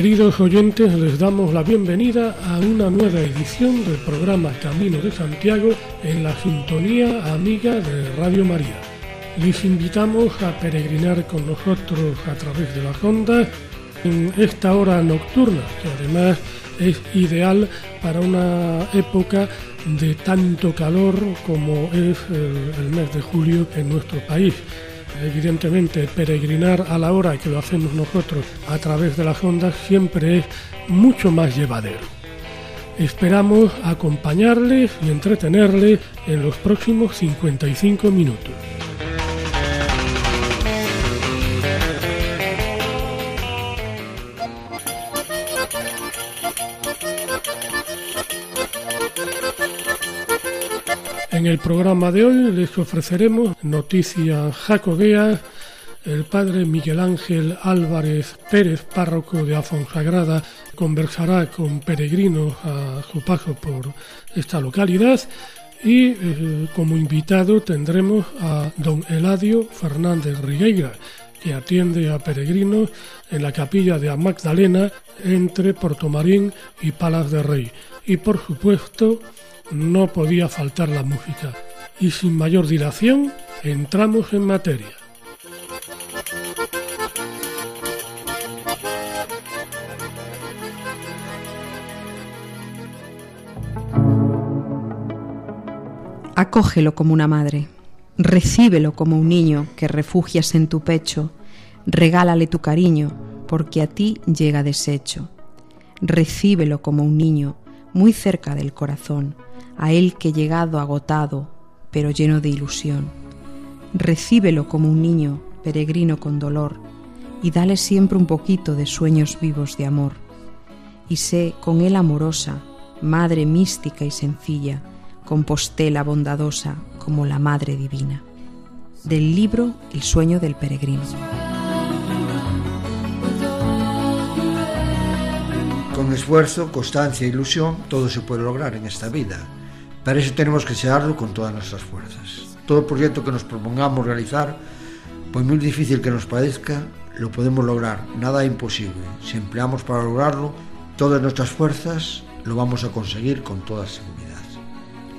Queridos oyentes, les damos la bienvenida a una nueva edición del programa Camino de Santiago en la sintonía amiga de Radio María. Les invitamos a peregrinar con nosotros a través de las ondas en esta hora nocturna, que además es ideal para una época de tanto calor como es el, el mes de julio en nuestro país evidentemente peregrinar a la hora que lo hacemos nosotros a través de las ondas siempre es mucho más llevadero. Esperamos acompañarles y entretenerles en los próximos 55 minutos. El programa de hoy les ofreceremos noticias jacobeas. El padre Miguel Ángel Álvarez Pérez, párroco de Afonsagrada, conversará con peregrinos a su paso por esta localidad y eh, como invitado tendremos a don Eladio Fernández Rigueira, que atiende a peregrinos en la capilla de Magdalena entre Portomarín y Palas de Rey. Y por supuesto, no podía faltar la música. Y sin mayor dilación, entramos en materia. Acógelo como una madre, recíbelo como un niño que refugias en tu pecho, regálale tu cariño, porque a ti llega deshecho. Recíbelo como un niño, muy cerca del corazón, a él que llegado agotado, pero lleno de ilusión. Recíbelo como un niño, peregrino con dolor, y dale siempre un poquito de sueños vivos de amor. Y sé con él amorosa, madre mística y sencilla, compostela bondadosa como la Madre Divina. Del libro El sueño del peregrino. Con esfuerzo, constancia e ilusión, todo se puede lograr en esta vida. Para eso tenemos que desearlo con todas nuestras fuerzas. Todo proyecto que nos propongamos realizar, por muy difícil que nos parezca, lo podemos lograr. Nada imposible. Si empleamos para lograrlo todas nuestras fuerzas, lo vamos a conseguir con toda seguridad.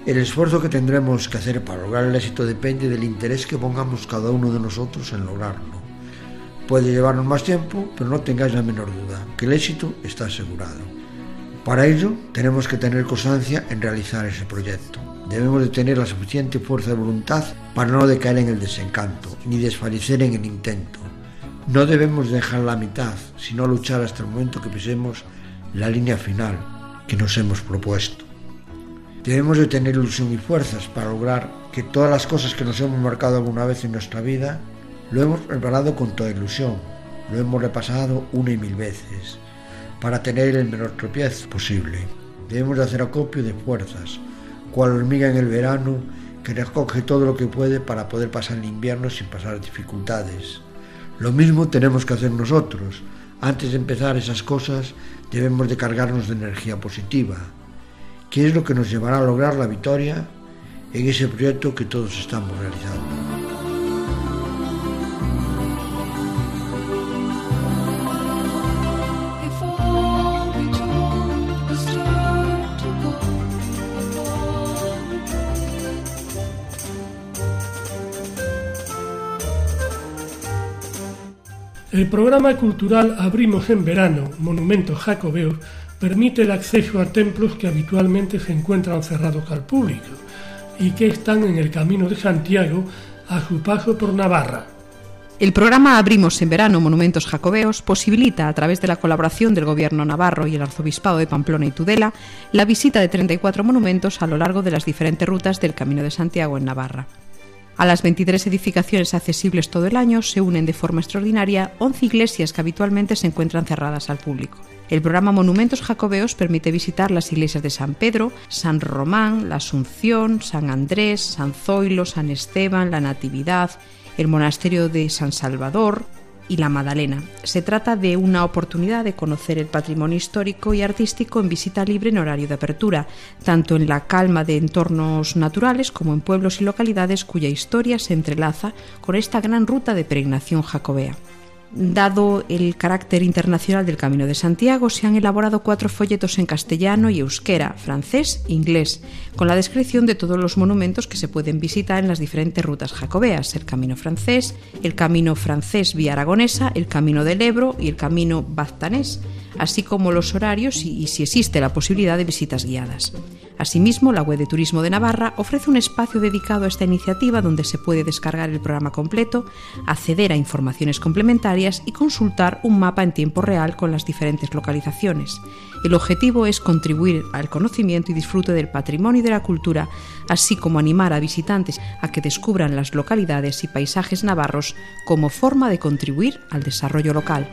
El esfuerzo que tendremos que hacer para lograr el éxito depende del interés que pongamos cada uno de nosotros en lograrlo. Puede llevarnos más tiempo, pero no tengáis la menor duda, que el éxito está asegurado. Para ello, tenemos que tener constancia en realizar ese proyecto. Debemos de tener la suficiente fuerza de voluntad para no decaer en el desencanto, ni desfallecer en el intento. No debemos dejar la mitad, sino luchar hasta el momento que pisemos la línea final que nos hemos propuesto. Debemos de tener ilusión y fuerzas para lograr que todas las cosas que nos hemos marcado alguna vez en nuestra vida lo hemos preparado con toda ilusión, lo hemos repasado una y mil veces para tener el menor tropiezo posible. Debemos de hacer acopio de fuerzas, cual hormiga en el verano que recoge todo lo que puede para poder pasar el invierno sin pasar dificultades. Lo mismo tenemos que hacer nosotros. Antes de empezar esas cosas debemos de cargarnos de energía positiva, que es lo que nos llevará a lograr la victoria en ese proyecto que todos estamos realizando. El programa cultural Abrimos en Verano, Monumentos Jacobeos, permite el acceso a templos que habitualmente se encuentran cerrados al público y que están en el Camino de Santiago a su paso por Navarra. El programa Abrimos en Verano Monumentos Jacobeos posibilita, a través de la colaboración del Gobierno navarro y el Arzobispado de Pamplona y Tudela, la visita de 34 monumentos a lo largo de las diferentes rutas del Camino de Santiago en Navarra. A las 23 edificaciones accesibles todo el año se unen de forma extraordinaria 11 iglesias que habitualmente se encuentran cerradas al público. El programa Monumentos Jacobeos permite visitar las iglesias de San Pedro, San Román, la Asunción, San Andrés, San Zoilo, San Esteban, la Natividad, el monasterio de San Salvador, y la Madalena. Se trata de una oportunidad de conocer el patrimonio histórico y artístico en visita libre en horario de apertura, tanto en la calma de entornos naturales como en pueblos y localidades cuya historia se entrelaza con esta gran ruta de peregrinación jacobea. Dado el carácter internacional del Camino de Santiago, se han elaborado cuatro folletos en castellano y euskera, francés e inglés, con la descripción de todos los monumentos que se pueden visitar en las diferentes rutas jacobeas, el Camino francés, el Camino francés vía aragonesa, el Camino del Ebro y el Camino baztanés, así como los horarios y, y si existe la posibilidad de visitas guiadas. Asimismo, la web de Turismo de Navarra ofrece un espacio dedicado a esta iniciativa donde se puede descargar el programa completo, acceder a informaciones complementarias y consultar un mapa en tiempo real con las diferentes localizaciones. El objetivo es contribuir al conocimiento y disfrute del patrimonio y de la cultura, así como animar a visitantes a que descubran las localidades y paisajes navarros como forma de contribuir al desarrollo local.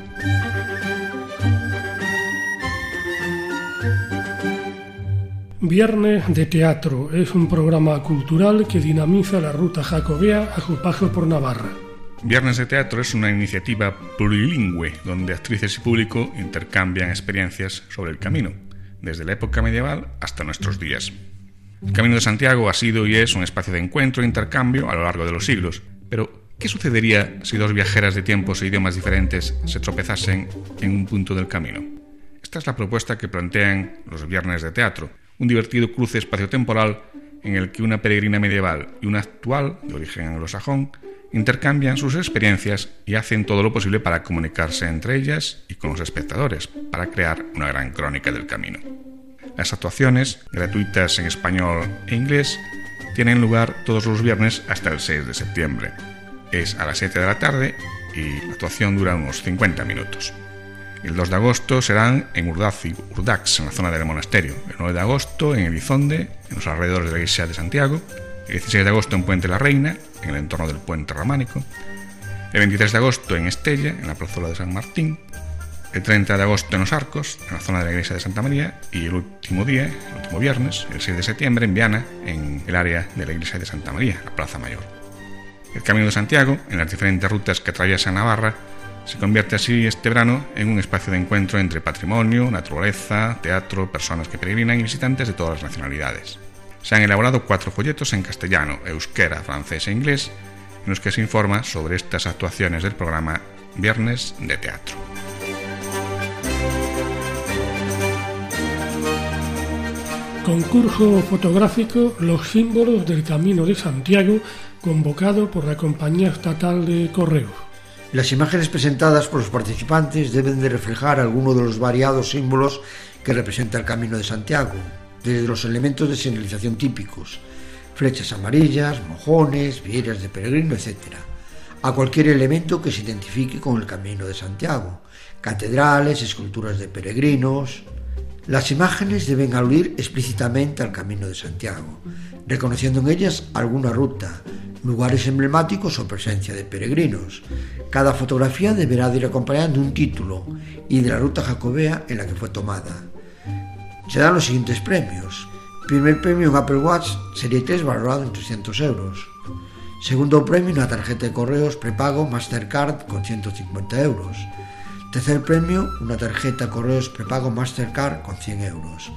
Viernes de Teatro es un programa cultural que dinamiza la ruta jacobea a su paso por Navarra. Viernes de Teatro es una iniciativa plurilingüe donde actrices y público intercambian experiencias sobre el camino, desde la época medieval hasta nuestros días. El Camino de Santiago ha sido y es un espacio de encuentro e intercambio a lo largo de los siglos, pero ¿qué sucedería si dos viajeras de tiempos e idiomas diferentes se tropezasen en un punto del camino? Esta es la propuesta que plantean los Viernes de Teatro, un divertido cruce espaciotemporal en el que una peregrina medieval y una actual, de origen anglosajón, intercambian sus experiencias y hacen todo lo posible para comunicarse entre ellas y con los espectadores, para crear una gran crónica del camino. Las actuaciones, gratuitas en español e inglés, tienen lugar todos los viernes hasta el 6 de septiembre. Es a las 7 de la tarde y la actuación dura unos 50 minutos. El 2 de agosto serán en Urdaz y Urdax, en la zona del monasterio. El 9 de agosto en Elizonde, en los alrededores de la iglesia de Santiago. El 16 de agosto en Puente la Reina, en el entorno del puente románico. El 23 de agosto en Estella, en la plazuela de San Martín. El 30 de agosto en Los Arcos, en la zona de la iglesia de Santa María. Y el último día, el último viernes, el 6 de septiembre, en Viana, en el área de la iglesia de Santa María, la Plaza Mayor. El Camino de Santiago, en las diferentes rutas que atraviesa Navarra, se convierte así este verano en un espacio de encuentro entre patrimonio, naturaleza, teatro, personas que peregrinan y visitantes de todas las nacionalidades. Se han elaborado cuatro folletos en castellano, euskera, francés e inglés, en los que se informa sobre estas actuaciones del programa Viernes de Teatro. Concurso fotográfico Los símbolos del Camino de Santiago, convocado por la Compañía Estatal de Correos. Las imágenes presentadas por los participantes deben de reflejar alguno de los variados símbolos que representa el Camino de Santiago, desde los elementos de señalización típicos, flechas amarillas, mojones, vieras de peregrino, etc., a cualquier elemento que se identifique con el Camino de Santiago, catedrales, esculturas de peregrinos. Las imágenes deben aludir explícitamente al Camino de Santiago, reconociendo en ellas alguna ruta, lugares emblemáticos o presencia de peregrinos. Cada fotografía deberá ir acompañada de un título y de la ruta jacobea en la que fue tomada. Se dan los siguientes premios. Primer premio un Apple Watch Serie 3 valorado en 300 euros. Segundo premio una tarjeta de correos prepago Mastercard con 150 euros. Tercer premio una tarjeta de correos prepago Mastercard con 100 euros.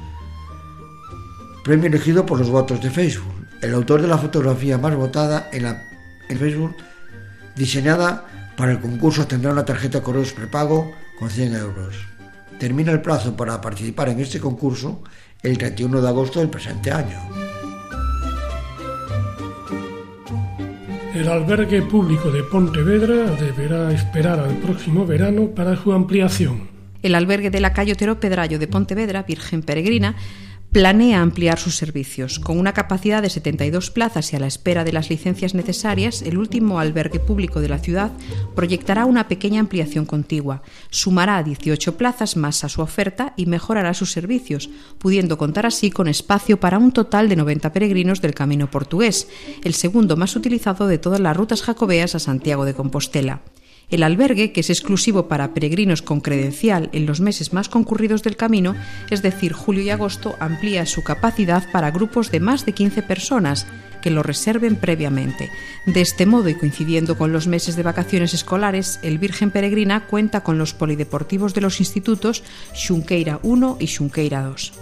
Premio elegido por los votos de Facebook. El autor de la fotografía más votada en, la, en Facebook, diseñada para el concurso, tendrá una tarjeta de correos prepago con 100 euros. Termina el plazo para participar en este concurso el 31 de agosto del presente año. El albergue público de Pontevedra deberá esperar al próximo verano para su ampliación. El albergue de la calle Otero Pedrallo de Pontevedra, Virgen Peregrina, planea ampliar sus servicios. Con una capacidad de 72 plazas y a la espera de las licencias necesarias, el último albergue público de la ciudad proyectará una pequeña ampliación contigua. Sumará 18 plazas más a su oferta y mejorará sus servicios, pudiendo contar así con espacio para un total de 90 peregrinos del Camino Portugués, el segundo más utilizado de todas las rutas jacobeas a Santiago de Compostela. El albergue, que es exclusivo para peregrinos con credencial en los meses más concurridos del camino, es decir, julio y agosto, amplía su capacidad para grupos de más de 15 personas que lo reserven previamente. De este modo y coincidiendo con los meses de vacaciones escolares, el Virgen Peregrina cuenta con los polideportivos de los institutos Xunqueira 1 y Xunqueira 2.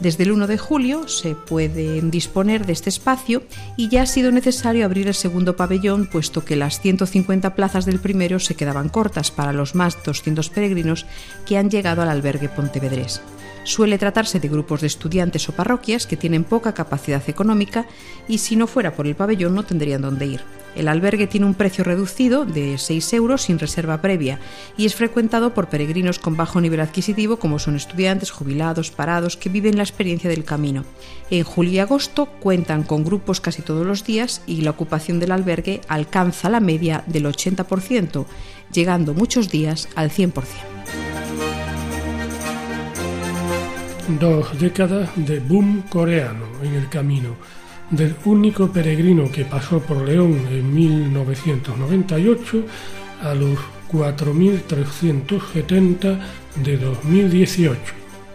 Desde el 1 de julio se puede disponer de este espacio y ya ha sido necesario abrir el segundo pabellón puesto que las 150 plazas del primero se quedaban cortas para los más 200 peregrinos que han llegado al albergue pontevedrés. Suele tratarse de grupos de estudiantes o parroquias que tienen poca capacidad económica y si no fuera por el pabellón no tendrían dónde ir. El albergue tiene un precio reducido de 6 euros sin reserva previa y es frecuentado por peregrinos con bajo nivel adquisitivo como son estudiantes, jubilados, parados que viven la experiencia del camino. En julio y agosto cuentan con grupos casi todos los días y la ocupación del albergue alcanza la media del 80%, llegando muchos días al 100%. Dos décadas de boom coreano en el camino del único peregrino que pasó por León en 1998 a los 4.370 de 2018.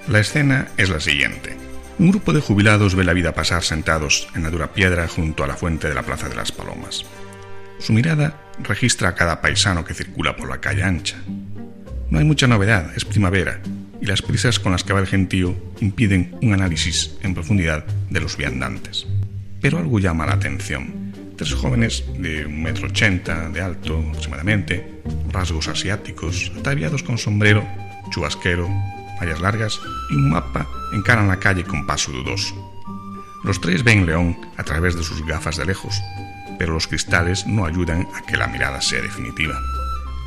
La escena es la siguiente. Un grupo de jubilados ve la vida pasar sentados en la dura piedra junto a la fuente de la Plaza de las Palomas. Su mirada registra a cada paisano que circula por la calle ancha. No hay mucha novedad, es primavera, y las prisas con las que va el gentío impiden un análisis en profundidad de los viandantes pero algo llama la atención. Tres jóvenes de un metro ochenta de alto aproximadamente, rasgos asiáticos, ataviados con sombrero, chubasquero, mallas largas y un mapa encaran la calle con paso dudoso. Los tres ven León a través de sus gafas de lejos, pero los cristales no ayudan a que la mirada sea definitiva.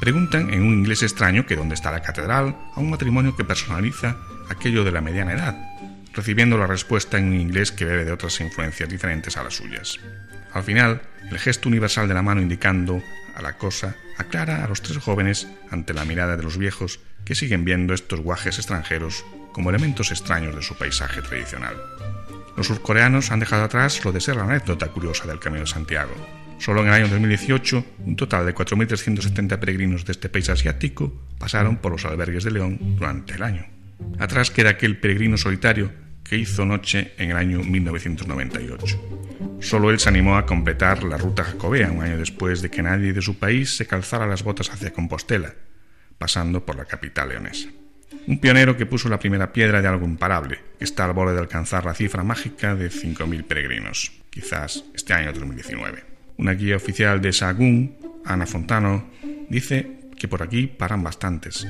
Preguntan en un inglés extraño que dónde está la catedral a un matrimonio que personaliza aquello de la mediana edad, recibiendo la respuesta en un inglés que bebe de otras influencias diferentes a las suyas. Al final, el gesto universal de la mano indicando a la cosa aclara a los tres jóvenes ante la mirada de los viejos que siguen viendo estos guajes extranjeros como elementos extraños de su paisaje tradicional. Los surcoreanos han dejado atrás lo de ser la anécdota curiosa del Camino de Santiago. Solo en el año 2018, un total de 4.370 peregrinos de este país asiático pasaron por los albergues de León durante el año. Atrás queda aquel peregrino solitario que hizo noche en el año 1998. Solo él se animó a completar la ruta jacobea un año después de que nadie de su país se calzara las botas hacia Compostela, pasando por la capital leonesa. Un pionero que puso la primera piedra de algo imparable, que está al borde de alcanzar la cifra mágica de 5.000 peregrinos, quizás este año 2019. Una guía oficial de Sagún, Ana Fontano, dice que por aquí paran bastantes.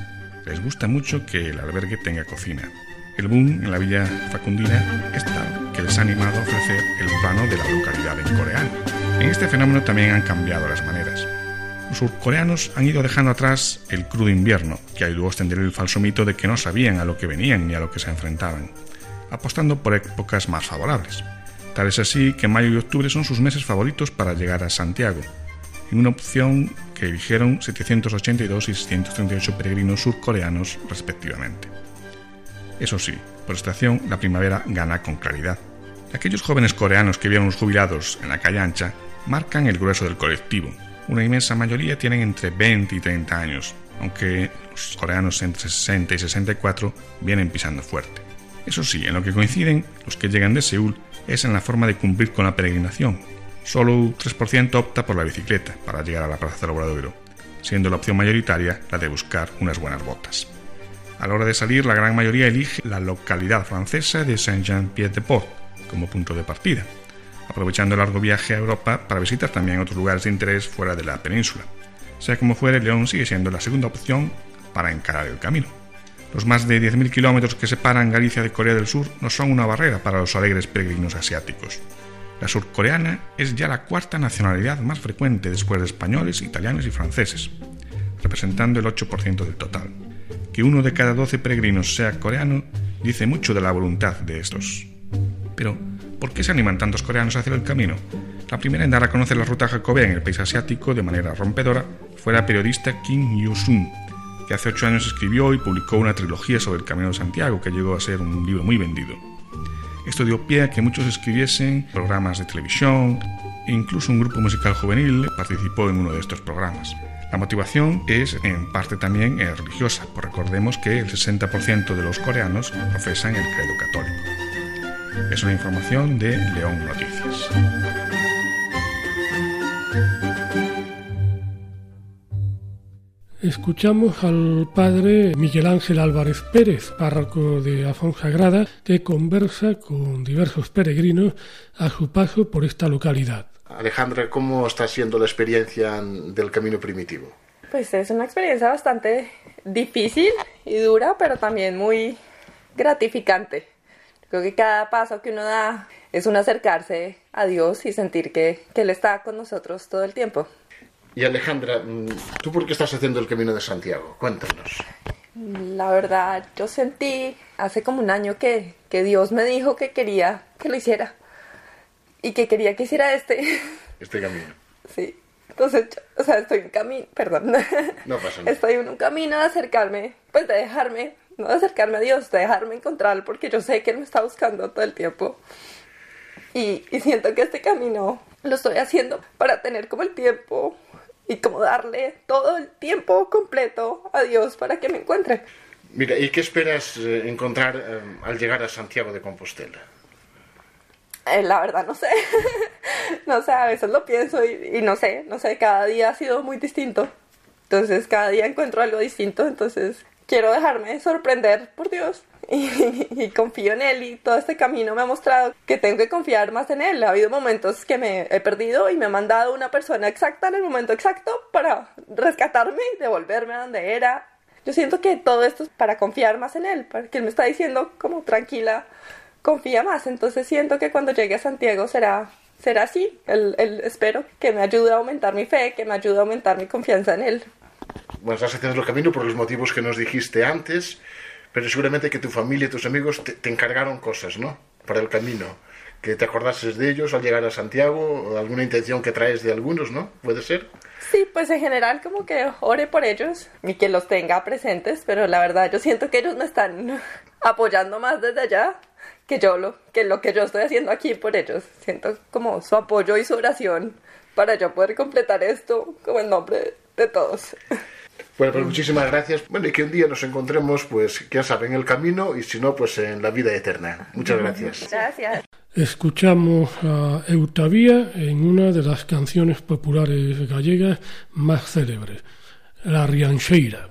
Les gusta mucho que el albergue tenga cocina, el boom en la villa facundina es tal que les ha animado a ofrecer el plano de la localidad en coreano. En este fenómeno también han cambiado las maneras. Los surcoreanos han ido dejando atrás el crudo invierno, que ayudó a extender el falso mito de que no sabían a lo que venían ni a lo que se enfrentaban, apostando por épocas más favorables. Tal es así que mayo y octubre son sus meses favoritos para llegar a Santiago, en una opción que eligieron 782 y 638 peregrinos surcoreanos respectivamente. Eso sí, por estación la primavera gana con claridad. Aquellos jóvenes coreanos que vieron los jubilados en la calle ancha marcan el grueso del colectivo. Una inmensa mayoría tienen entre 20 y 30 años, aunque los coreanos entre 60 y 64 vienen pisando fuerte. Eso sí, en lo que coinciden los que llegan de Seúl es en la forma de cumplir con la peregrinación. Solo un 3% opta por la bicicleta para llegar a la Plaza del Obradoiro, siendo la opción mayoritaria la de buscar unas buenas botas. A la hora de salir, la gran mayoría elige la localidad francesa de Saint-Jean-Pied-de-Port como punto de partida, aprovechando el largo viaje a Europa para visitar también otros lugares de interés fuera de la península. Sea como fuere, León sigue siendo la segunda opción para encarar el camino. Los más de 10.000 kilómetros que separan Galicia de Corea del Sur no son una barrera para los alegres peregrinos asiáticos. La surcoreana es ya la cuarta nacionalidad más frecuente después de españoles, italianos y franceses, representando el 8% del total. Que uno de cada doce peregrinos sea coreano dice mucho de la voluntad de estos. Pero, ¿por qué se animan tantos coreanos a hacer el camino? La primera en dar a conocer la ruta jacobea en el país asiático de manera rompedora fue la periodista Kim Yu-sun, que hace ocho años escribió y publicó una trilogía sobre el Camino de Santiago, que llegó a ser un libro muy vendido. Esto dio pie a que muchos escribiesen programas de televisión e incluso un grupo musical juvenil participó en uno de estos programas. La motivación es en parte también eh, religiosa, pues recordemos que el 60% de los coreanos profesan el credo católico. Es una información de León Noticias. Escuchamos al padre Miguel Ángel Álvarez Pérez, párroco de Afonsagrada, que conversa con diversos peregrinos a su paso por esta localidad. Alejandra, ¿cómo está siendo la experiencia del camino primitivo? Pues es una experiencia bastante difícil y dura, pero también muy gratificante. Creo que cada paso que uno da es un acercarse a Dios y sentir que, que Él está con nosotros todo el tiempo. Y Alejandra, mm, ¿tú por qué estás haciendo el Camino de Santiago? Cuéntanos. La verdad, yo sentí hace como un año que, que Dios me dijo que quería que lo hiciera y que quería que hiciera este. Este camino. Sí. Entonces, o sea, estoy en camino, perdón. No pasa nada. Estoy en un camino de acercarme, pues de dejarme, no de acercarme a Dios, de dejarme encontrar, porque yo sé que Él me está buscando todo el tiempo. Y, y siento que este camino lo estoy haciendo para tener como el tiempo y como darle todo el tiempo completo a Dios para que me encuentre. Mira, ¿y qué esperas eh, encontrar eh, al llegar a Santiago de Compostela? Eh, la verdad no sé, no sé, a veces lo pienso y, y, no sé, no sé, cada día ha sido muy distinto. Entonces cada día encuentro algo distinto, entonces quiero dejarme sorprender por Dios y, y, confío en Él y todo este camino me ha mostrado que tengo que confiar más en Él. Ha habido momentos que me he perdido y me ha mandado una persona exacta en el momento exacto para rescatarme y devolverme a donde era. Yo siento que todo esto es para confiar más en Él, porque Él me está diciendo como tranquila, confía más. Entonces siento que cuando llegue a Santiago será, será así. Él, él espero que me ayude a aumentar mi fe, que me ayude a aumentar mi confianza en Él. Bueno, estás haciendo el camino por los motivos que nos dijiste antes pero seguramente que tu familia y tus amigos te, encargaron cosas, ¿no? Para el camino. Que te acordases de ellos al llegar a Santiago, alguna intención que traes de algunos, ¿no? ¿Puede ser? Sí, pues en general como que ore por ellos y que los tenga presentes, pero la verdad yo siento que ellos me están apoyando más desde allá que yo lo que lo que yo estoy haciendo aquí por ellos. Siento como su apoyo y su oración para yo poder completar esto como en nombre de todos. Bueno, pues muchísimas gracias. Bueno, y que un día nos encontremos, pues, ya saben, en el camino y si no, pues en la vida eterna. Muchas gracias. Gracias. Escuchamos a Eutavía en una de las canciones populares gallegas más célebres, La Riancheira.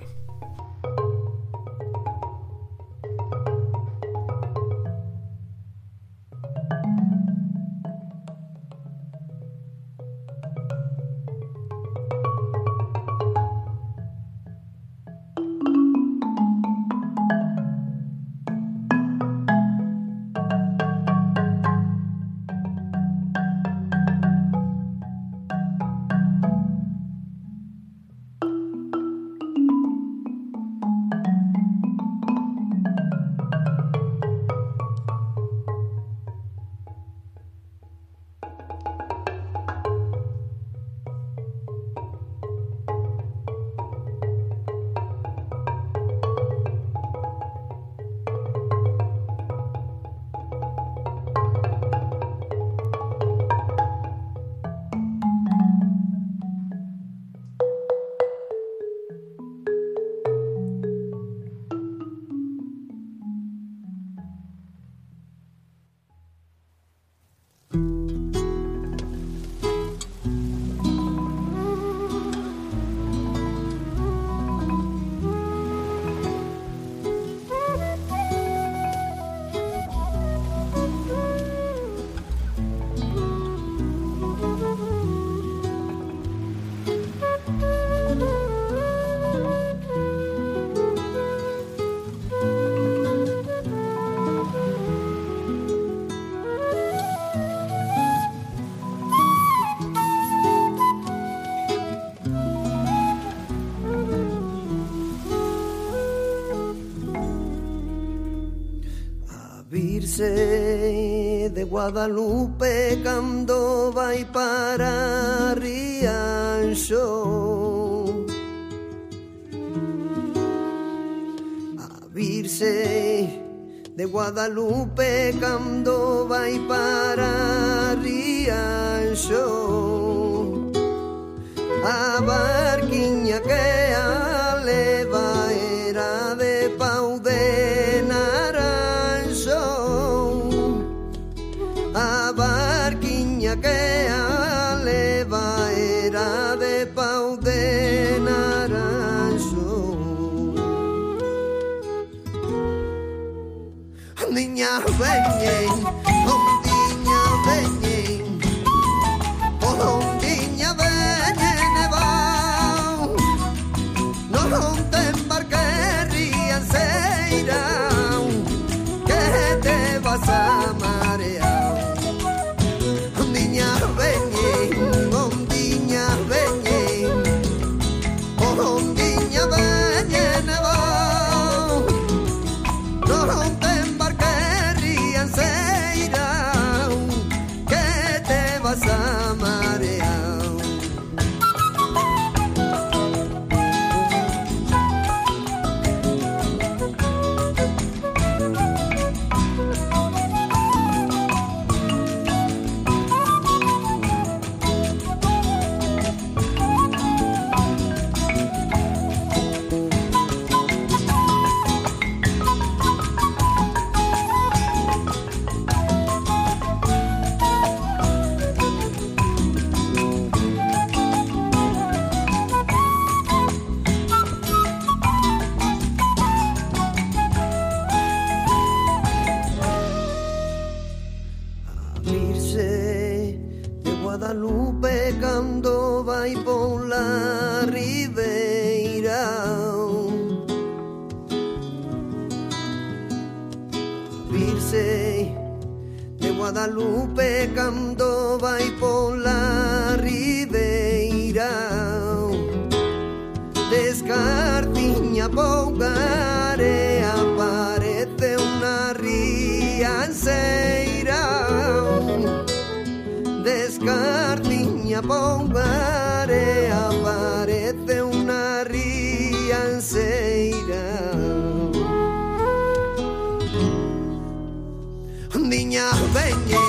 De Guadalupe cando vai para Rianxo A Virse de Guadalupe cando vai para Rianxo a pombaré aparece uma rianceira. Niña, venha.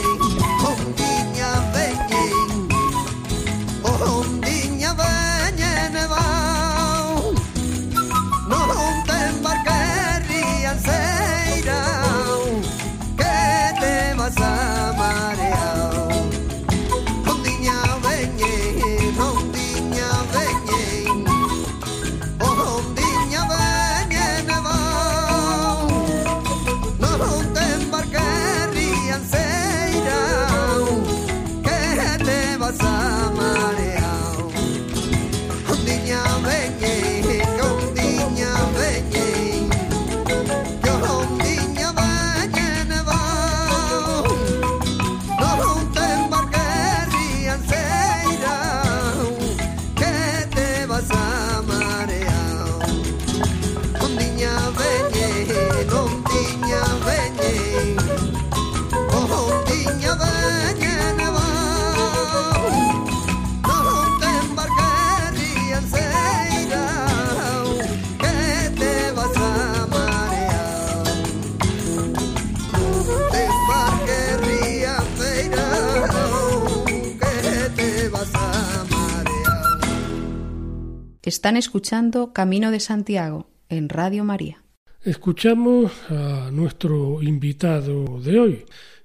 Están escuchando Camino de Santiago en Radio María. Escuchamos a nuestro invitado de hoy,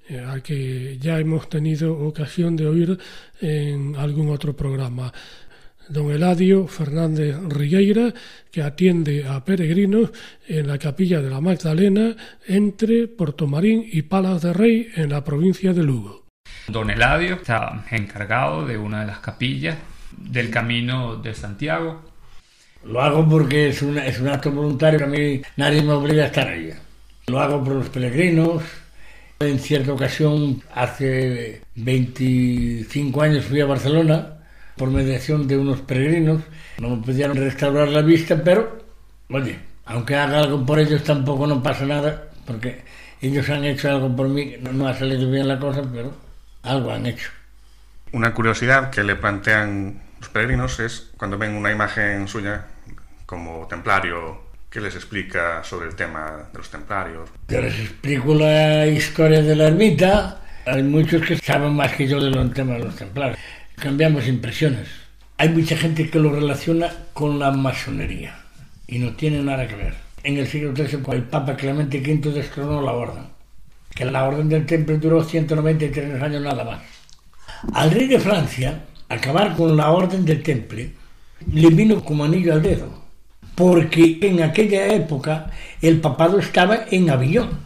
eh, al que ya hemos tenido ocasión de oír en algún otro programa. Don Eladio Fernández Rigueira, que atiende a peregrinos en la capilla de la Magdalena entre Portomarín y Palas de Rey en la provincia de Lugo. Don Eladio está encargado de una de las capillas del Camino de Santiago. Lo hago porque es, una- es un acto voluntario que a mí nadie me obliga a estar ahí. Lo hago por los peregrinos. En cierta ocasión, hace 25 años fui a Barcelona por mediación de unos peregrinos. No me pudieron restaurar la vista, pero, oye, aunque haga algo por ellos tampoco no pasa nada, porque ellos han hecho algo por mí. No, no ha salido bien la cosa, pero algo han hecho. Una curiosidad que le plantean los peregrinos es cuando ven una imagen suya como templario, ¿qué les explica sobre el tema de los templarios? Yo les explico la historia de la ermita Hay muchos que saben más que yo de los temas de los templarios. Cambiamos impresiones. Hay mucha gente que lo relaciona con la masonería y no tiene nada que ver. En el siglo XIII el Papa Clemente V destronó la orden, que la orden del Temple duró 193 años nada más. Al rey de Francia, acabar con la orden del Temple le vino como anillo al dedo, porque en aquella época el papado estaba en Avillón.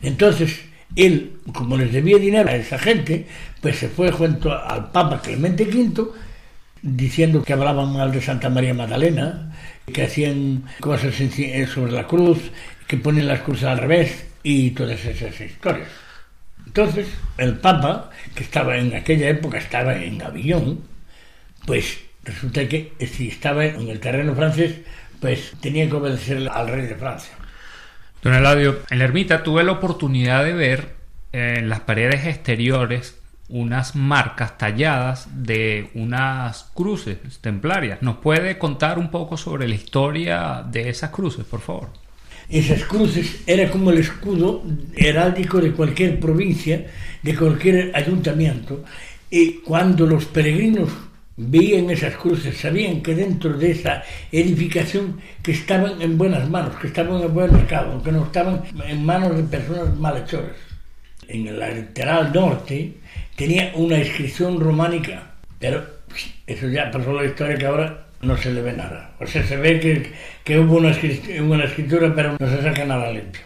Entonces, él, como les debía dinero a esa gente, pues se fue junto al Papa Clemente V diciendo que hablaban mal de Santa María Magdalena, que hacían cosas en- sobre la cruz, que ponen las cruces al revés y todas esas historias. Entonces, el Papa, que estaba en aquella época, estaba en Avillón, pues resulta que si estaba en el terreno francés, pues tenía que obedecer al rey de Francia. Don Eladio, en la ermita tuve la oportunidad de ver eh, en las paredes exteriores unas marcas talladas de unas cruces templarias. ¿Nos puede contar un poco sobre la historia de esas cruces, por favor? Esas cruces era como el escudo heráldico de cualquier provincia, de cualquier ayuntamiento. Y cuando los peregrinos veían esas cruces, sabían que dentro de esa edificación que estaban en buenas manos, que estaban en buen mercado, que no estaban en manos de personas malhechoras. En el lateral norte tenía una inscripción románica, pero eso ya pasó la historia que ahora no se le ve nada. O sea, se ve que, que hubo una, escri- una escritura, pero no se saca nada limpio.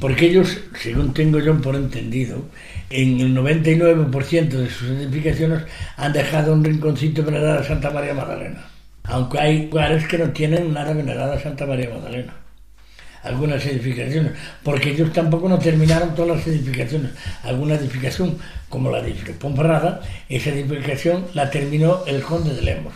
Porque ellos, según tengo yo por entendido, en el 99% de sus edificaciones han dejado un rinconcito venerado a Santa María Magdalena. Aunque hay lugares que no tienen nada venerado a Santa María Magdalena. Algunas edificaciones, porque ellos tampoco no terminaron todas las edificaciones. Alguna edificación, como la de Ponferrada, esa edificación la terminó el conde de Lemos.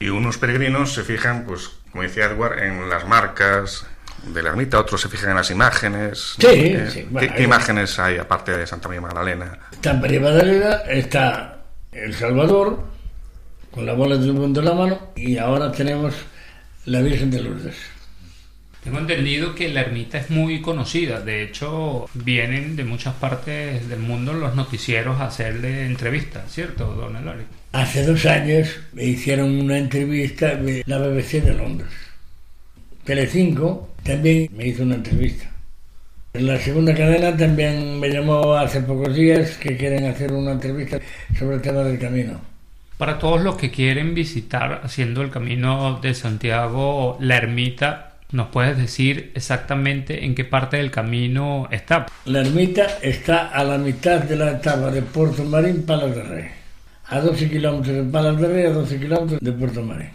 Y unos peregrinos se fijan, pues, como decía Edward, en las marcas de la ermita, otros se fijan en las imágenes. Sí, Eh, sí, ¿qué, bueno, qué hay- imágenes hay aparte de Santa María Magdalena? Está en María Magdalena, está El Salvador, con la bola del mundo en la mano, y ahora tenemos la Virgen de Lourdes. Tengo entendido que la ermita es muy conocida. De hecho, vienen de muchas partes del mundo los noticieros a hacerle entrevistas, ¿cierto, don Eladio? Hace dos años me hicieron una entrevista de la BBC de Londres. Telecinco también me hizo una entrevista. En la segunda cadena también me llamó hace pocos días que quieren hacer una entrevista sobre el tema del camino. Para todos los que quieren visitar haciendo el camino de Santiago, la ermita, ¿nos puedes decir exactamente en qué parte del camino está? La ermita está a la mitad de la etapa de Puerto Marín, Palas de Rey. A 12 kilómetros de Palas de Rey, a 12 kilómetros de Puerto Marín.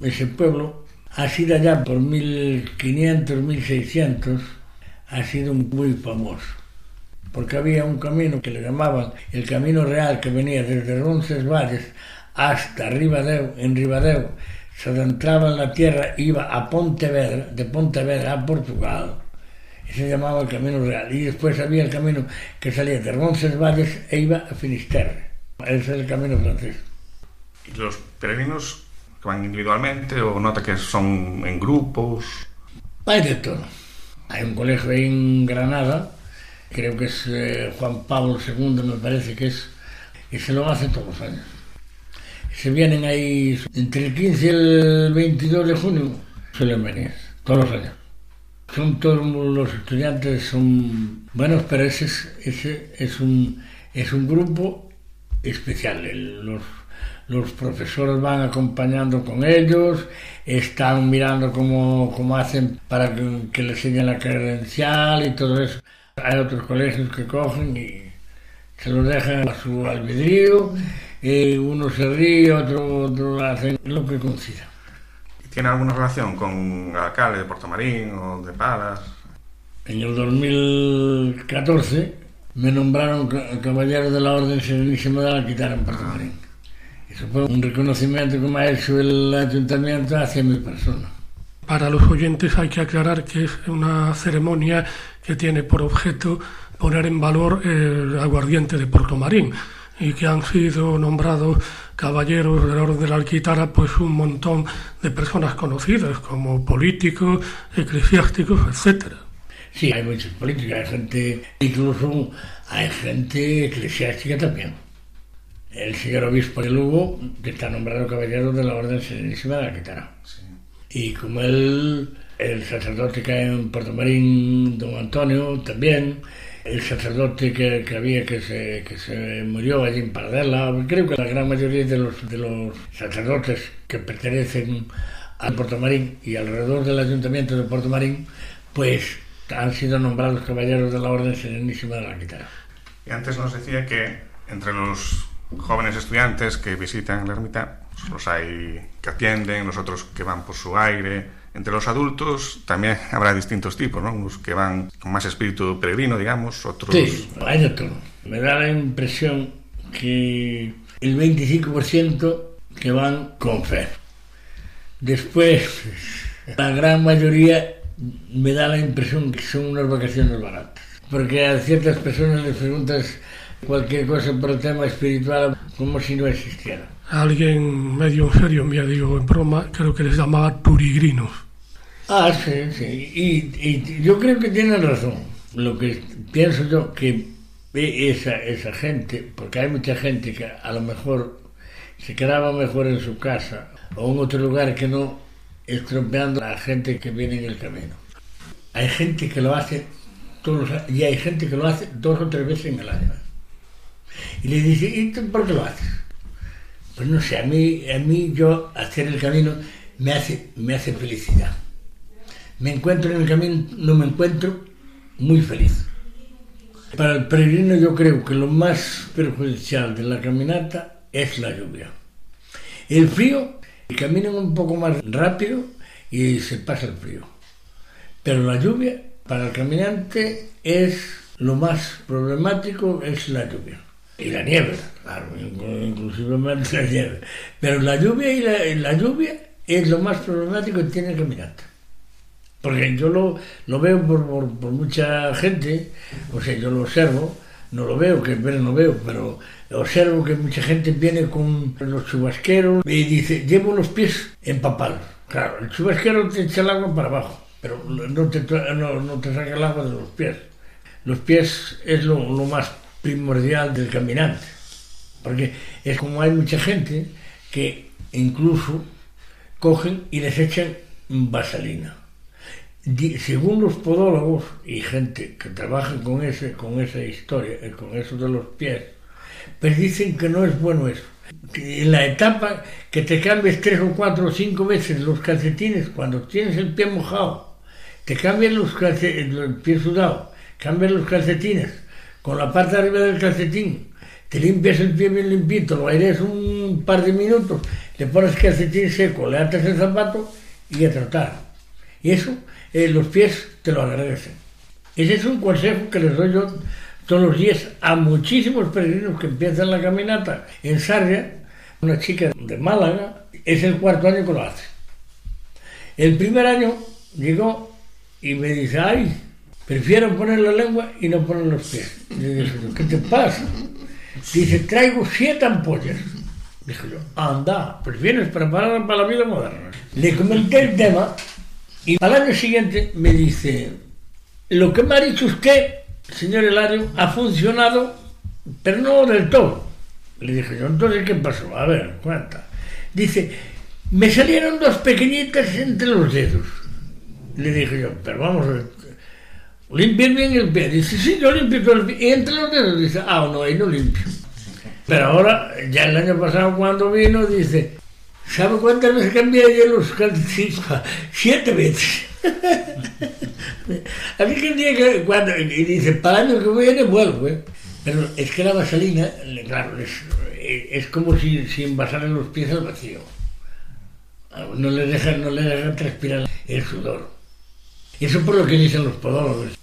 Ese pueblo ha sido allá por 1500, 1600, ha sido muy famoso. Porque había un camino que le llamaban el Camino Real que venía desde Roncesvalles hasta Ribadeo, en Ribadeo, se adentraba en la tierra, iba a Pontevedra, de Pontevedra a Portugal, y se llamaba el Camino Real. Y después había el camino que salía de Roncesvalles e iba a Finisterre. Ese es el camino francés. ¿Y los peregrinos que van individualmente o nota que son en grupos? Hay de todo. Hay un colegio ahí en Granada, creo que es eh, Juan Pablo II, me parece que es, y se lo hace todos los años. Se vienen ahí entre el 15 y el 22 de junio, suelen venir, todos los años. Son todos los estudiantes, son buenos, pero ese es, ese es, un, es un grupo especial. El- Los, los profesores van acompañando con ellos, están mirando cómo, cómo hacen para que, que les enseñen la credencial y todo eso. Hay otros colegios que cogen y se los dejan a su albedrío, y uno se ríe, otro, otro hace lo que consiga. ¿Y ¿Tiene alguna relación con el alcalde de Puerto Marín o de Palas? En el 2014 me nombraron ca- caballero de la Orden Serenísima de la Alquitar en Puerto Marín. Eso fue un reconocimiento que me ha hecho el ayuntamiento hacia mi persona. Para los oyentes hay que aclarar que es una ceremonia que tiene por objeto poner en valor el aguardiente de Puerto Marín y que han sido nombrados caballeros de la Orden de la Alquitara pues un montón de personas conocidas como políticos, eclesiásticos, etcétera. Sí, hay muchos políticos, hay gente, incluso hay gente eclesiástica también. El señor obispo de Lugo, que está nombrado caballero de la Orden Serenísima de la Quitara. Y como él, el sacerdote que hay en Puerto Marín, don Antonio, también, el sacerdote que, que había que se, que se murió allí en Paradela, creo que la gran mayoría de los, de los sacerdotes que pertenecen a Puerto Marín y alrededor del ayuntamiento de Puerto Marín, pues han sido nombrados caballeros de la Orden Serenísima de la Quitara. Y antes nos decía que entre los jóvenes estudiantes que visitan la ermita, los hay que atienden, los otros que van por su aire. Entre los adultos también habrá distintos tipos, ¿no? Unos que van con más espíritu peregrino, digamos, otros... Sí, hay de todo. Me da la impresión que el 25% que van con fe. Después, la gran mayoría me da la impresión que son unas vacaciones baratas. Porque a ciertas personas les preguntas cualquier cosa por el tema espiritual como si no existiera. Alguien medio en serio me digo en broma, creo que les llamaba turigrinos. Ah, sí, sí. Y, y yo creo que tienen razón. Lo que pienso yo que esa, esa gente, porque hay mucha gente que a lo mejor se quedaba mejor en su casa o en otro lugar que no estropeando a la gente que viene en el camino. Hay gente que lo hace todos los, y hay gente que lo hace dos o tres veces en el año. Y le dice, ¿y tú por qué lo haces? Pues no sé, a mí, a mí yo hacer el camino me hace, me hace felicidad. Me encuentro en el camino, no me encuentro muy feliz. Para el peregrino yo creo que lo más perjudicial de la caminata es la lluvia. El frío, caminan un poco más rápido y se pasa el frío. Pero la lluvia, para el caminante, es lo más problemático, es la lluvia. Y la nieve, claro, inclusive la nieve. Pero la lluvia y la, la lluvia es lo más problemático que tiene el caminante. Porque yo lo, lo veo por, por, por, mucha gente, o sea, yo lo observo, no lo veo, que no veo, pero observo que mucha gente viene con los chubasqueros y dice, llevo los pies empapados. Claro, el chubasquero te echa el agua para abajo, pero no te, no, no te saca el agua de los pies. Los pies es lo, lo más primordial del caminante, porque es como hay mucha gente que incluso cogen y les echan vaselina. Según los podólogos y gente que trabaja con ese con esa historia eh, con eso de los pies pues dicen que no es bueno eso. En la etapa que te cambies tres o cuatro o cinco veces los calcetines cuando tienes el pie mojado te cambias los calcetines el pie sudado cambias los calcetines con la parte de arriba del calcetín te limpias el pie bien limpito lo aires un par de minutos le pones calcetín seco le atas el zapato y a tratar y eso eh, los pies te lo agradecen. Ese es un consejo que les doy yo todos los días a muchísimos peregrinos que empiezan la caminata en Sarria, una chica de Málaga, es el cuarto año que lo hace. El primer año llegó y me dice, ay, prefiero poner la lengua y no poner los pies. Le dije, ¿qué te pasa? Dice, traigo siete ampollas. Dije yo, anda, pues vienes preparada para la vida moderna. Le comenté el tema y al año siguiente me dice, lo que me ha dicho usted, señor Hilario, ha funcionado, pero no del todo. Le dije yo, entonces, ¿qué pasó? A ver, cuenta. Dice, me salieron dos pequeñitas entre los dedos. Le dije yo, pero vamos a ver, limpia bien el pie. Dice, sí, yo limpio todo el pie. Y entre los dedos dice, ah, no, ahí no limpio. Pero ahora, ya el año pasado cuando vino, dice, ¿Sabe cuántas veces cambié yo los calcetines? Siete veces. Así que el día que cuando, y dice, para el año que viene vuelvo, ¿eh? Pero es que la vaselina, claro, es, es como si, si envasaran los pies al vacío. No le dejan, no le dejan transpirar el sudor. Eso por lo que dicen los podólogos.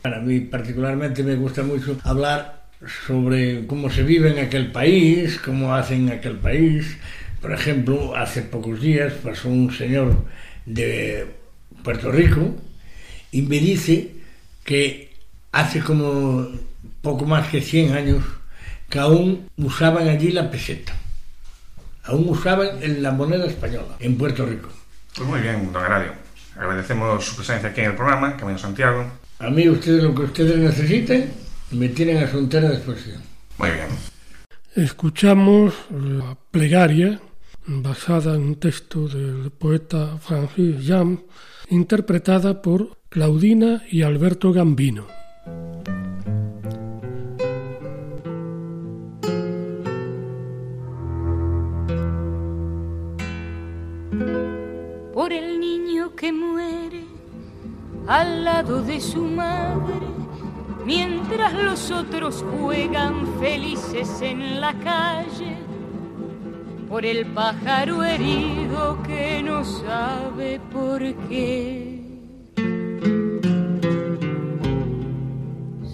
Para mí particularmente me gusta mucho hablar sobre cómo se vive en aquel país, cómo hacen en aquel país, por ejemplo, hace pocos días pasó un señor de Puerto Rico y me dice que hace como poco más que 100 años que aún usaban allí la peseta. Aún usaban la moneda española en Puerto Rico. Pues muy bien, don Eladio. Agradecemos su presencia aquí en el programa, Camino Santiago. A mí ustedes lo que ustedes necesiten me tienen a su entera disposición. Muy bien. Escuchamos la plegaria basada en un texto del poeta Francis Jam, interpretada por Claudina y Alberto Gambino. por el que muere al lado de su madre, mientras los otros juegan felices en la calle, por el pájaro herido que no sabe por qué.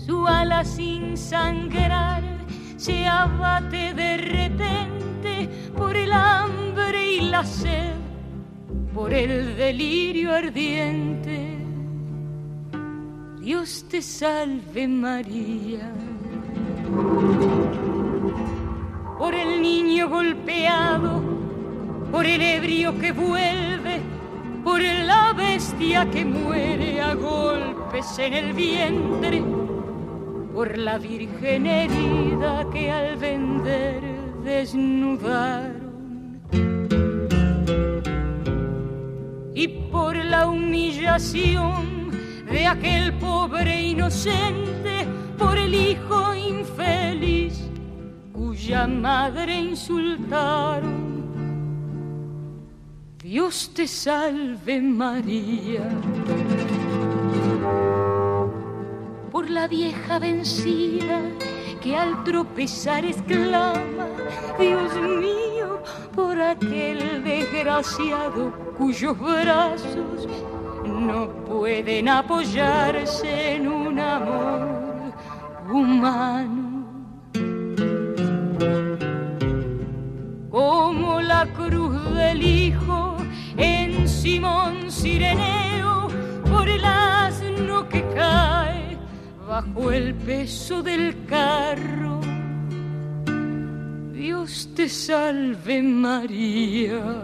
Su ala sin sangrar se abate de repente por el hambre y la sed por el delirio ardiente. Dios te salve María. Por el niño golpeado, por el ebrio que vuelve, por la bestia que muere a golpes en el vientre, por la virgen herida que al vender desnudaron la humillación de aquel pobre inocente, por el hijo infeliz cuya madre insultaron. Dios te salve María. Por la vieja vencida que al tropezar exclama, Dios mío, aquel desgraciado cuyos brazos no pueden apoyarse en un amor humano. Como la cruz del Hijo en Simón Sireneo, por el asno que cae bajo el peso del carro. Dios te salve María.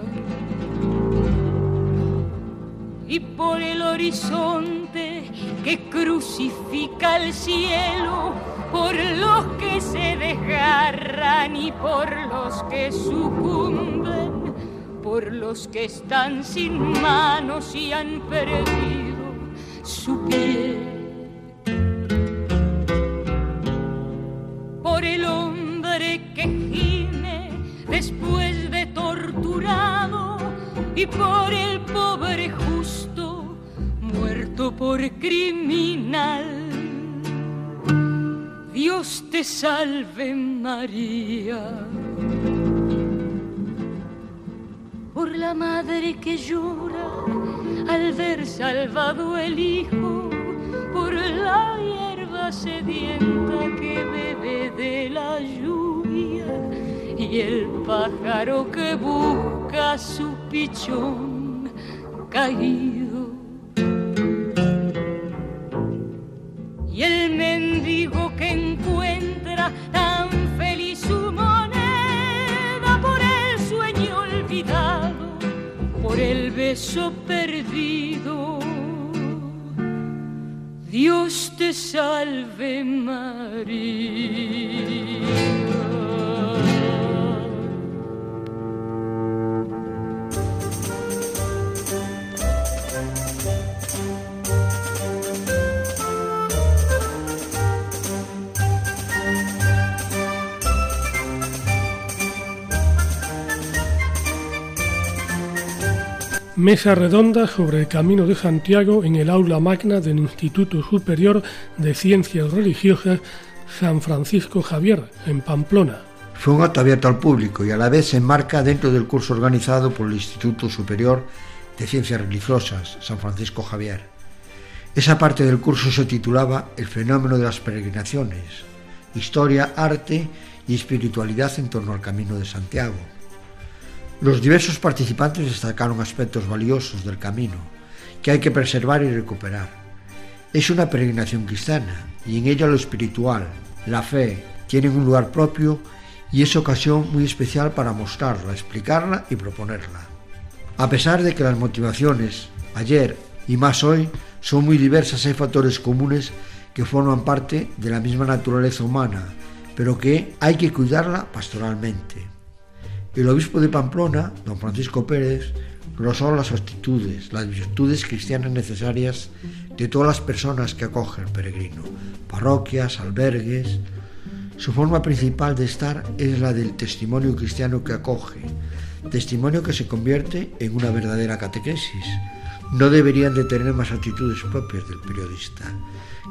Y por el horizonte que crucifica el cielo, por los que se desgarran y por los que sucumben, por los que están sin manos y han perdido su piel. por el hombre que gime después de torturado y por el pobre justo muerto por criminal. Dios te salve María. Por la madre que llora al ver salvado el hijo, por la hierba sedienta que bebe de la lluvia y el pájaro que busca su pichón caído. Y el mendigo que encuentra tan feliz su moneda por el sueño olvidado, por el beso perdido. Dios te salve María. Mesa redonda sobre el Camino de Santiago en el aula magna del Instituto Superior de Ciencias Religiosas San Francisco Javier, en Pamplona. Fue un acto abierto al público y a la vez se enmarca dentro del curso organizado por el Instituto Superior de Ciencias Religiosas San Francisco Javier. Esa parte del curso se titulaba El fenómeno de las peregrinaciones, historia, arte y espiritualidad en torno al Camino de Santiago. Los diversos participantes destacaron aspectos valiosos del camino que hay que preservar y recuperar. Es una peregrinación cristiana y en ella lo espiritual, la fe, tienen un lugar propio y es ocasión muy especial para mostrarla, explicarla y proponerla. A pesar de que las motivaciones, ayer y más hoy, Son muy diversas, hay factores comunes que forman parte de la misma naturaleza humana, pero que hay que cuidarla pastoralmente. El obispo de Pamplona, don Francisco Pérez, son las actitudes, las virtudes cristianas necesarias de todas las personas que acogen al peregrino, parroquias, albergues. Su forma principal de estar es la del testimonio cristiano que acoge, testimonio que se convierte en una verdadera catequesis. No deberían de tener más actitudes propias del periodista,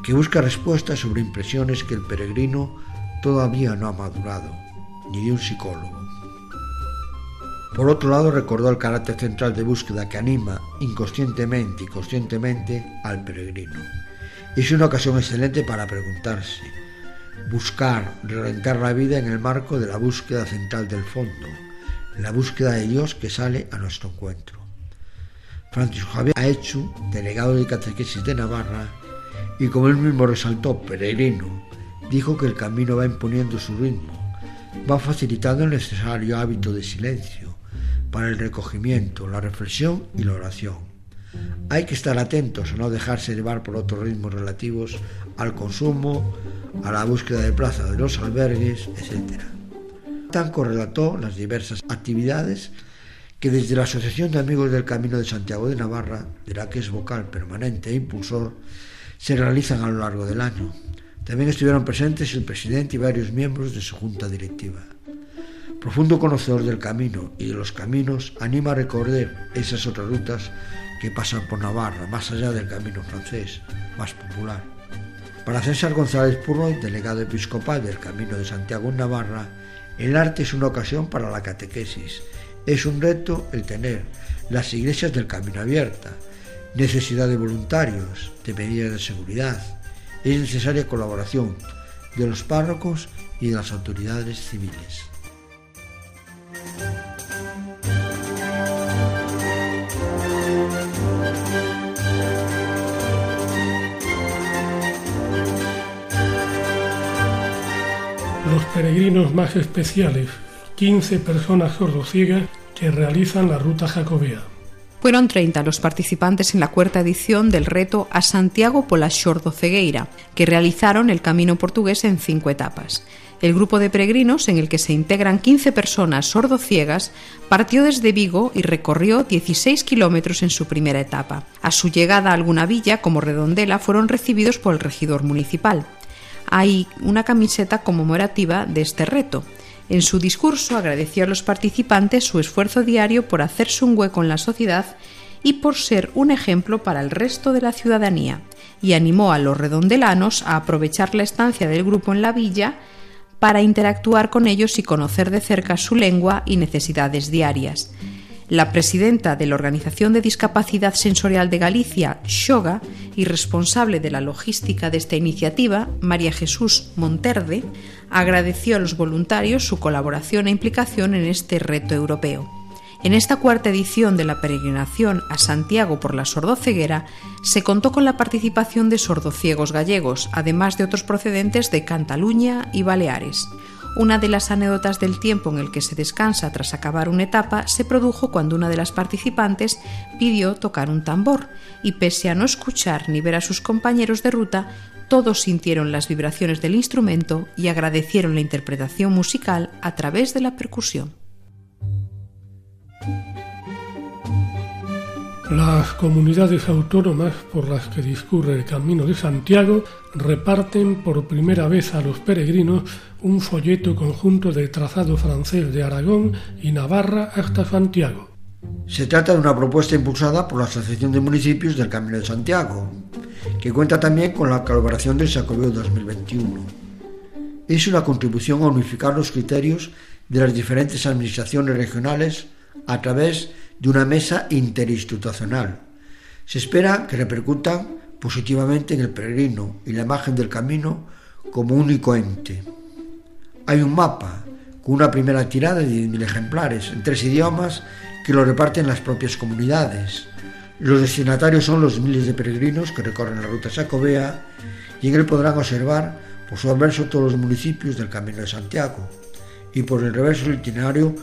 que busca respuestas sobre impresiones que el peregrino todavía no ha madurado, ni de un psicólogo. Por otro lado, recordó el carácter central de búsqueda que anima inconscientemente y conscientemente al peregrino. Es una ocasión excelente para preguntarse, buscar, reorientar la vida en el marco de la búsqueda central del fondo, la búsqueda de Dios que sale a nuestro encuentro. Francisco Javier hecho delegado de catequesis de Navarra, y como él mismo resaltó, peregrino, dijo que el camino va imponiendo su ritmo, va facilitando el necesario hábito de silencio, para el recogimiento, la reflexión y la oración. Hay que estar atentos a no dejarse llevar por otros ritmos relativos al consumo, a la búsqueda de plaza de los albergues, etc. Tan correlató las diversas actividades que desde la Asociación de Amigos del Camino de Santiago de Navarra, de la que es vocal permanente e impulsor, se realizan a lo largo del año. También estuvieron presentes el presidente y varios miembros de su junta directiva. Profundo conocedor del camino y de los caminos, anima a recorrer esas otras rutas que pasan por Navarra, más allá del camino francés, más popular. Para César González Purroy, delegado episcopal del Camino de Santiago en Navarra, el arte es una ocasión para la catequesis. Es un reto el tener las iglesias del camino abierta, necesidad de voluntarios, de medidas de seguridad. Es necesaria colaboración de los párrocos y de las autoridades civiles. Peregrinos más especiales, 15 personas sordociegas que realizan la ruta jacobea. Fueron 30 los participantes en la cuarta edición del reto a Santiago pola Xordocegueira, que realizaron el camino portugués en cinco etapas. El grupo de peregrinos, en el que se integran 15 personas sordociegas, partió desde Vigo y recorrió 16 kilómetros en su primera etapa. A su llegada a alguna villa, como Redondela, fueron recibidos por el regidor municipal. Hay una camiseta conmemorativa de este reto. En su discurso agradeció a los participantes su esfuerzo diario por hacerse un hueco en la sociedad y por ser un ejemplo para el resto de la ciudadanía, y animó a los redondelanos a aprovechar la estancia del grupo en la villa para interactuar con ellos y conocer de cerca su lengua y necesidades diarias. La presidenta de la Organización de Discapacidad Sensorial de Galicia, Xoga, y responsable de la logística de esta iniciativa, María Jesús Monterde, agradeció a los voluntarios su colaboración e implicación en este reto europeo. En esta cuarta edición de la peregrinación a Santiago por la sordoceguera se contó con la participación de sordociegos gallegos, además de otros procedentes de Cantaluña y Baleares. Una de las anécdotas del tiempo en el que se descansa tras acabar una etapa se produjo cuando una de las participantes pidió tocar un tambor y pese a no escuchar ni ver a sus compañeros de ruta, todos sintieron las vibraciones del instrumento y agradecieron la interpretación musical a través de la percusión. Las comunidades autónomas por las que discurre el Camino de Santiago reparten por primera vez a los peregrinos un folleto conjunto del trazado francés de Aragón y Navarra hasta Santiago. Se trata de una propuesta impulsada por la Asociación de Municipios del Camino de Santiago, que cuenta también con la colaboración del Sacobeo 2021. Es una contribución a unificar los criterios de las diferentes administraciones regionales a través de una mesa interinstitucional. Se espera que repercutan positivamente en el peregrino y la imagen del camino como único ente. Hay un mapa con una primera tirada de 10.000 ejemplares en tres idiomas que lo reparten las propias comunidades. Los destinatarios son los miles de peregrinos que recorren la ruta Sacobea y en él podrán observar por su anverso todos los municipios del Camino de Santiago y por el reverso el itinerario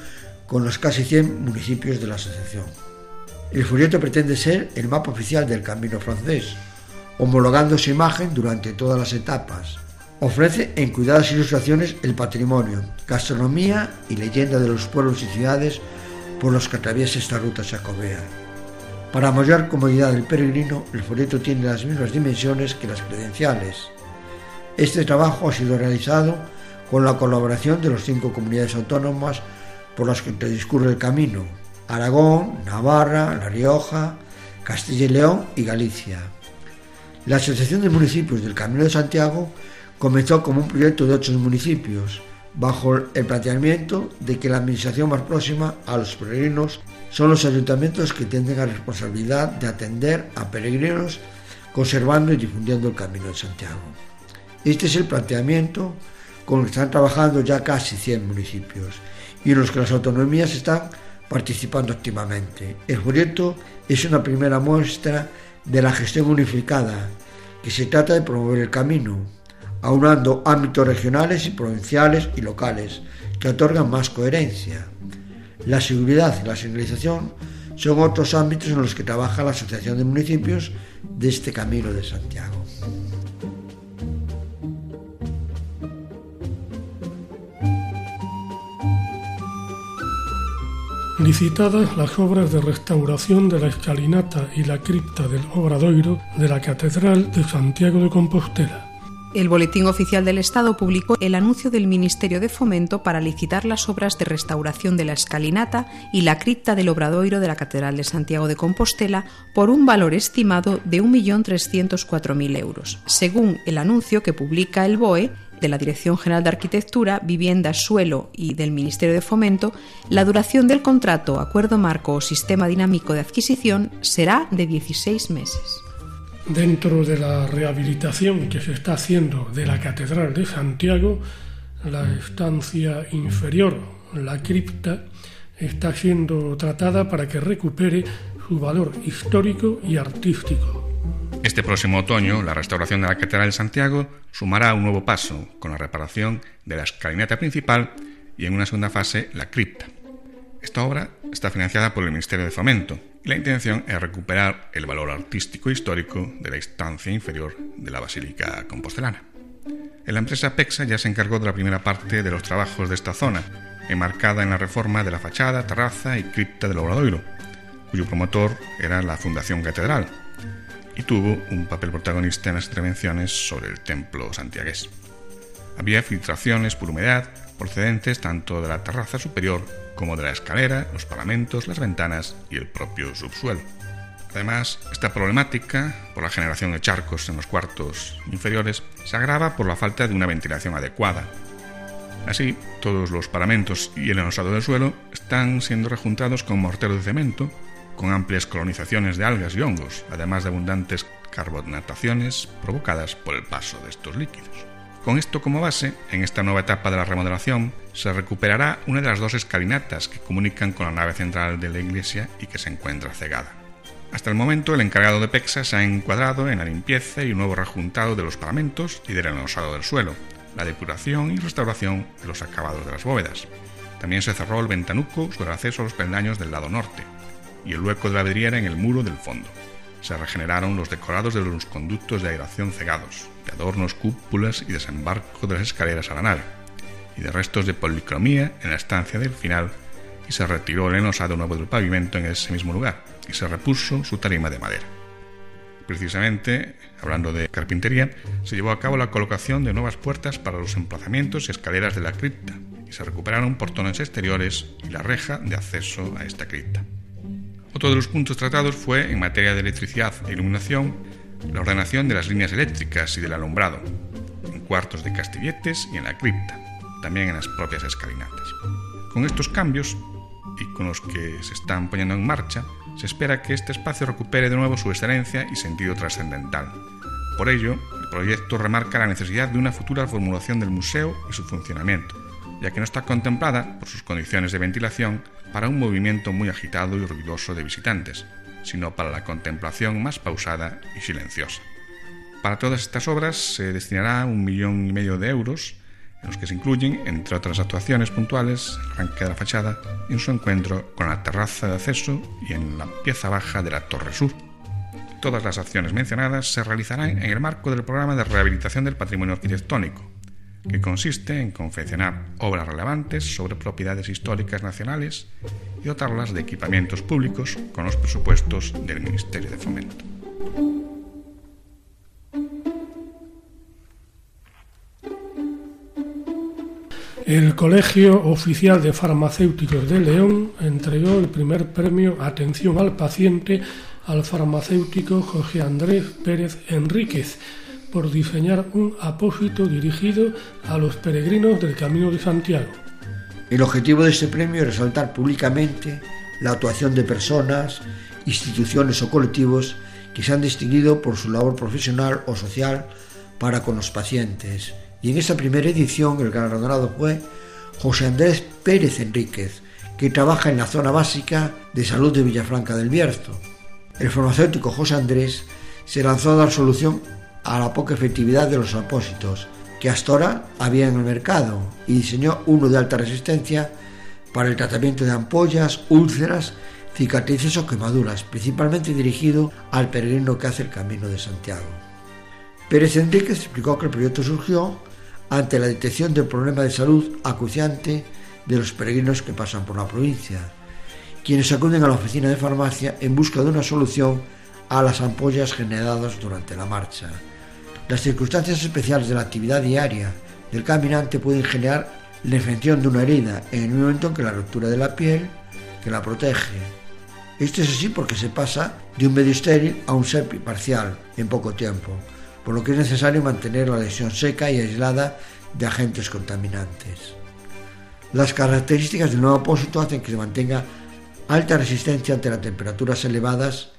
con los casi 100 municipios de la asociación. El folleto pretende ser el mapa oficial del camino francés, homologando su imagen durante todas las etapas. Ofrece en cuidadas ilustraciones el patrimonio, gastronomía y leyenda de los pueblos y ciudades por los que atraviesa esta ruta jacobea. Para mayor comodidad del peregrino, el folleto tiene las mismas dimensiones que las credenciales. Este trabajo ha sido realizado con la colaboración de las cinco comunidades autónomas por las que discurre el camino, Aragón, Navarra, La Rioja, Castilla y León y Galicia. La Asociación de Municipios del Camino de Santiago comenzó como un proyecto de ocho municipios, bajo el planteamiento de que la administración más próxima a los peregrinos son los ayuntamientos que tienen la responsabilidad de atender a peregrinos conservando y difundiendo el Camino de Santiago. Este es el planteamiento con el que están trabajando ya casi 100 municipios y en los que las autonomías están participando activamente. El proyecto es una primera muestra de la gestión unificada, que se trata de promover el camino, aunando ámbitos regionales y provinciales y locales que otorgan más coherencia. La seguridad y la señalización son otros ámbitos en los que trabaja la Asociación de Municipios de este Camino de Santiago. Licitadas las obras de restauración de la escalinata y la cripta del Obradoiro de la Catedral de Santiago de Compostela. El Boletín Oficial del Estado publicó el anuncio del Ministerio de Fomento para licitar las obras de restauración de la escalinata y la cripta del Obradoiro de la Catedral de Santiago de Compostela por un valor estimado de 1.304.000 euros. Según el anuncio que publica el BOE, de la Dirección General de Arquitectura, Vivienda, Suelo y del Ministerio de Fomento, la duración del contrato, acuerdo marco o sistema dinámico de adquisición será de 16 meses. Dentro de la rehabilitación que se está haciendo de la Catedral de Santiago, la estancia inferior, la cripta, está siendo tratada para que recupere su valor histórico y artístico. Este próximo otoño, la restauración de la Catedral de Santiago sumará un nuevo paso con la reparación de la escalinata principal y en una segunda fase la cripta. Esta obra está financiada por el Ministerio de Fomento y la intención es recuperar el valor artístico e histórico de la instancia inferior de la Basílica Compostelana. La empresa PEXA ya se encargó de la primera parte de los trabajos de esta zona, enmarcada en la reforma de la fachada, terraza y cripta del Obradoiro, cuyo promotor era la Fundación Catedral, y tuvo un papel protagonista en las intervenciones sobre el templo santiagués. Había filtraciones por humedad procedentes tanto de la terraza superior como de la escalera, los paramentos, las ventanas y el propio subsuelo. Además, esta problemática, por la generación de charcos en los cuartos inferiores, se agrava por la falta de una ventilación adecuada. Así, todos los paramentos y el enosado del suelo están siendo rejuntados con mortero de cemento con amplias colonizaciones de algas y hongos, además de abundantes carbonataciones provocadas por el paso de estos líquidos. Con esto como base, en esta nueva etapa de la remodelación se recuperará una de las dos escalinatas que comunican con la nave central de la iglesia y que se encuentra cegada. Hasta el momento, el encargado de PEXA se ha encuadrado en la limpieza y un nuevo rejuntado de los paramentos y del enosado del suelo, la depuración y restauración de los acabados de las bóvedas. También se cerró el ventanuco sobre el acceso a los peldaños del lado norte, y el hueco de la vidriera en el muro del fondo. Se regeneraron los decorados de los conductos de aeración cegados, de adornos, cúpulas y desembarco de las escaleras a la nave, y de restos de policromía en la estancia del final, y se retiró el enosado nuevo del pavimento en ese mismo lugar, y se repuso su tarima de madera. Precisamente, hablando de carpintería, se llevó a cabo la colocación de nuevas puertas para los emplazamientos y escaleras de la cripta, y se recuperaron portones exteriores y la reja de acceso a esta cripta. Otro los puntos tratados fue, en materia de electricidad e iluminación, la ordenación de las líneas eléctricas y del alumbrado, en cuartos de castilletes y en la cripta, también en las propias escalinatas. Con estos cambios, y con los que se están poniendo en marcha, se espera que este espacio recupere de nuevo su excelencia y sentido trascendental. Por ello, el proyecto remarca la necesidad de una futura formulación del museo y su funcionamiento, ya que no está contemplada, por sus condiciones de ventilación, para un movimiento muy agitado y ruidoso de visitantes, sino para la contemplación más pausada y silenciosa. Para todas estas obras se destinará un millón y medio de euros, en los que se incluyen, entre otras actuaciones puntuales, el arranque de la fachada en su encuentro con la terraza de acceso y en la pieza baja de la torre sur. todas las acciones mencionadas se realizarán en el marco del programa de rehabilitación del patrimonio arquitectónico, que consiste en confeccionar obras relevantes sobre propiedades históricas nacionales y dotarlas de equipamientos públicos con los presupuestos del Ministerio de Fomento. El Colegio Oficial de Farmacéuticos de León entregó el primer premio Atención al Paciente al farmacéutico José Andrés Pérez Enríquez por diseñar un apósito dirigido a los peregrinos del Camino de Santiago. El objetivo de este premio es resaltar públicamente la actuación de personas, instituciones o colectivos que se han distinguido por su labor profesional o social para con los pacientes. Y en esta primera edición el galardonado fue José Andrés Pérez Enríquez, que trabaja en la zona básica de salud de Villafranca del Bierzo. El farmacéutico José Andrés se lanzó a dar solución a la poca efectividad de los apósitos que hasta ahora había en el mercado y diseñó uno de alta resistencia para el tratamiento de ampollas, úlceras, cicatrices o quemaduras, principalmente dirigido al peregrino que hace el Camino de Santiago. Pérez Enríquez explicó que el proyecto surgió ante la detección del problema de salud acuciante de los peregrinos que pasan por la provincia, quienes acuden a la oficina de farmacia en busca de una solución a las ampollas generadas durante la marcha. Las circunstancias especiales de la actividad diaria del caminante pueden generar la infección de una herida en el momento en que la ruptura de la piel que la protege. Esto es así porque se pasa de un medio estéril a un seppi parcial en poco tiempo, por lo que es necesario mantener la lesión seca y aislada de agentes contaminantes. Las características del nuevo apósito hacen que se mantenga alta resistencia ante las temperaturas elevadas,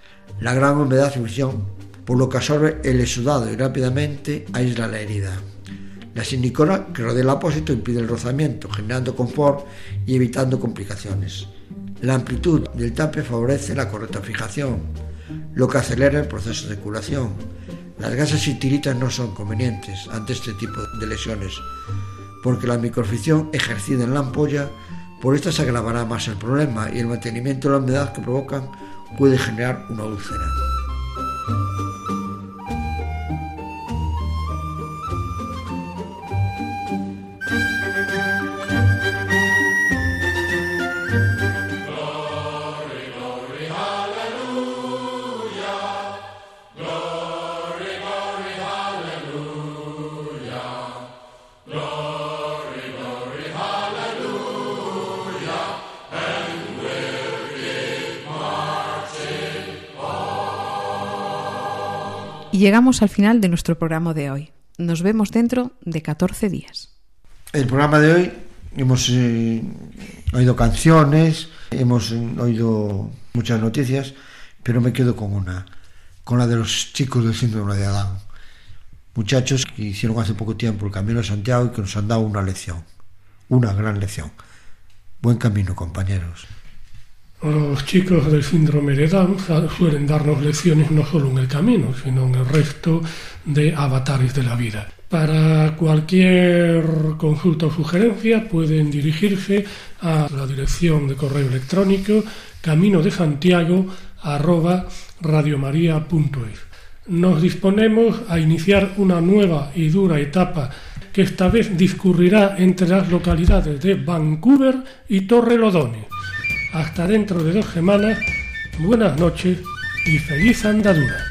la gran humedad y fricción por lo que absorbe el exudado y rápidamente aísla la herida. La silicona que rodea el apósito impide el rozamiento, generando confort y evitando complicaciones. La amplitud del tape favorece la correcta fijación, lo que acelera el proceso de curación. Las gasas y tiritas no son convenientes ante este tipo de lesiones, porque la microfricción ejercida en la ampolla, por esta se agravará más el problema y el mantenimiento de la humedad que provocan puede generar una úlcera. Llegamos al final de nuestro programa de hoy. Nos vemos dentro de 14 días. El programa de hoy hemos eh, oído canciones, hemos eh, oído muchas noticias, pero me quedo con una, con la de los chicos del síndrome de Adán. Muchachos que hicieron hace poco tiempo el Camino de Santiago y que nos han dado una lección, una gran lección. Buen camino, compañeros. Los chicos del síndrome de Down suelen darnos lecciones no solo en el camino, sino en el resto de avatares de la vida. Para cualquier consulta o sugerencia pueden dirigirse a la dirección de correo electrónico camino de Santiago. Nos disponemos a iniciar una nueva y dura etapa que esta vez discurrirá entre las localidades de Vancouver y Torrelodones. Hasta dentro de dos semanas, buenas noches y feliz andadura.